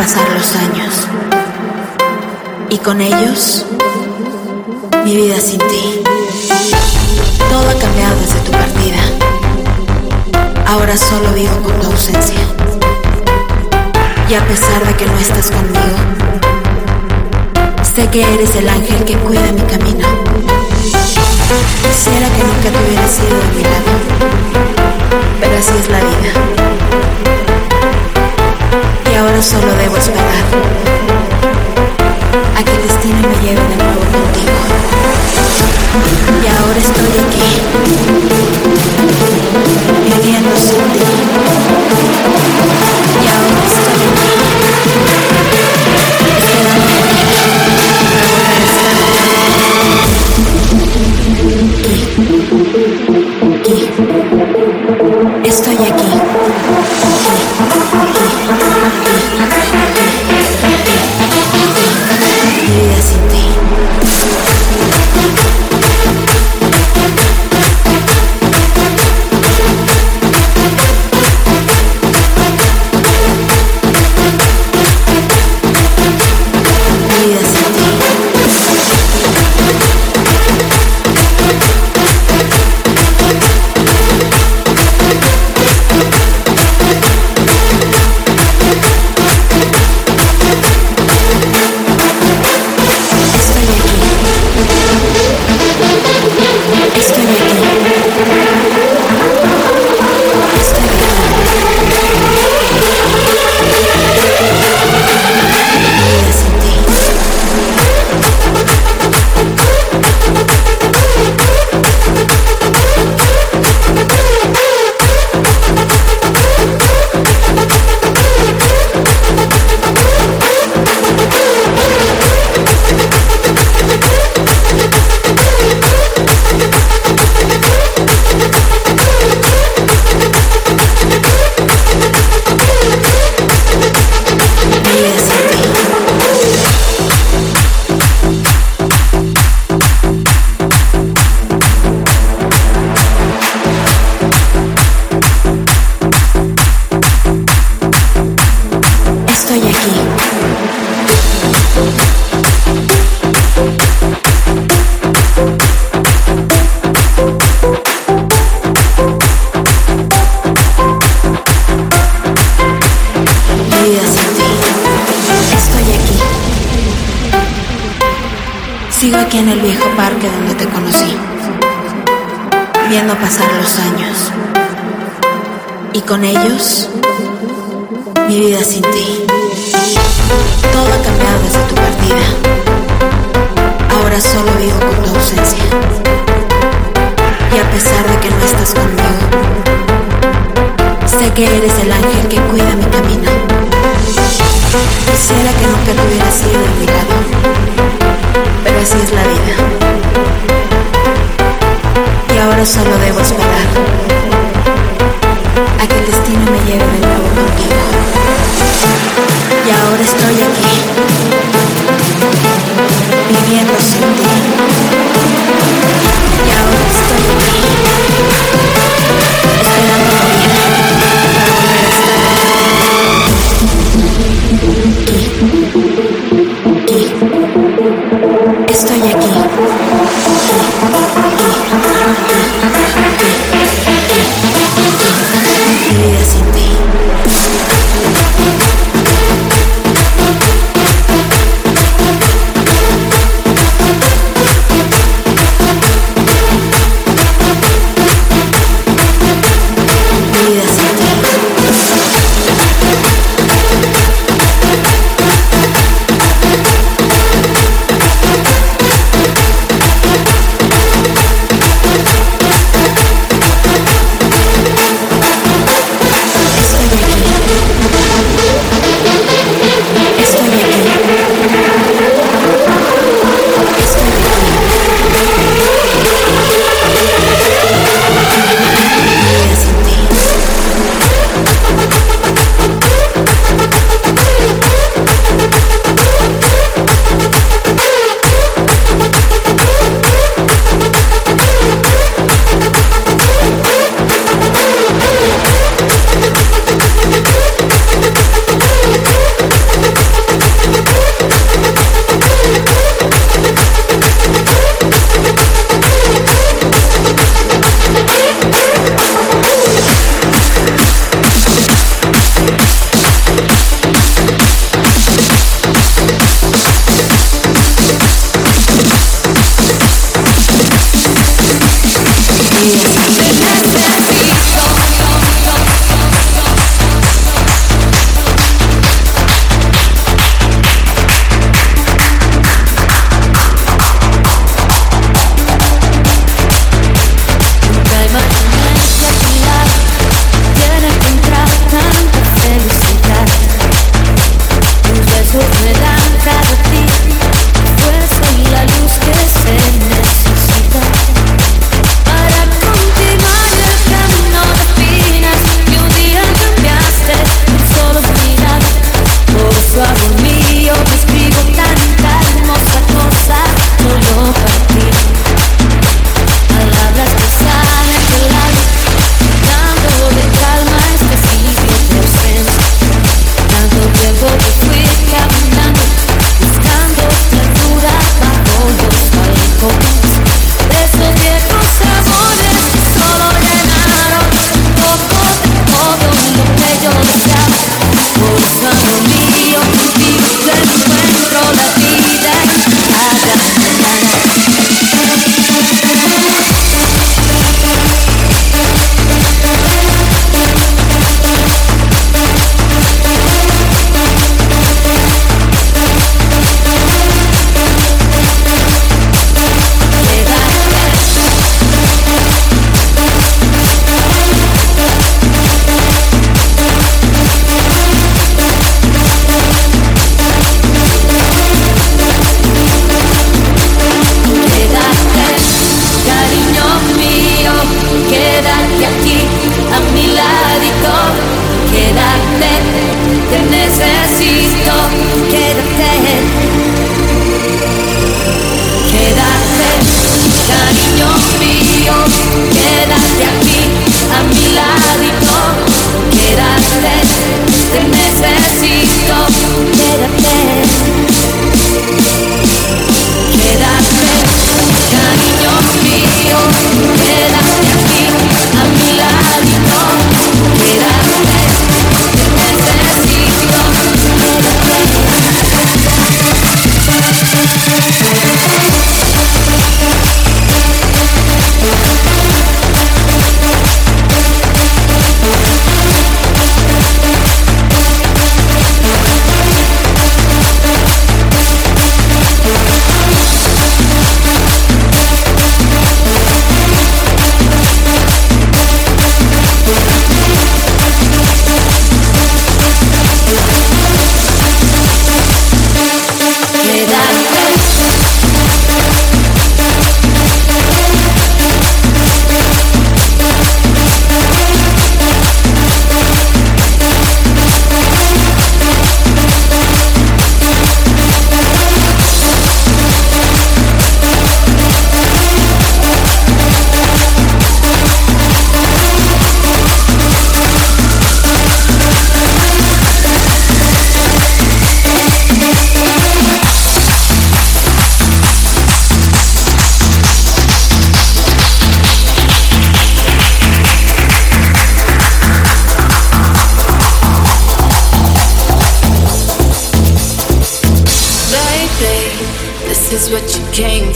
Pasar los años. Y con ellos, mi vida sin ti. Todo ha cambiado desde tu partida. Ahora solo vivo con tu ausencia. Y a pesar de que no estás conmigo, sé que eres el ángel que cuida mi camino. Quisiera que nunca te hubieras ido de mi lado pero así es la vida. Solo debo esperar a que el destino me lleve de nuevo contigo. Y ahora estoy aquí, viviendo sin ti.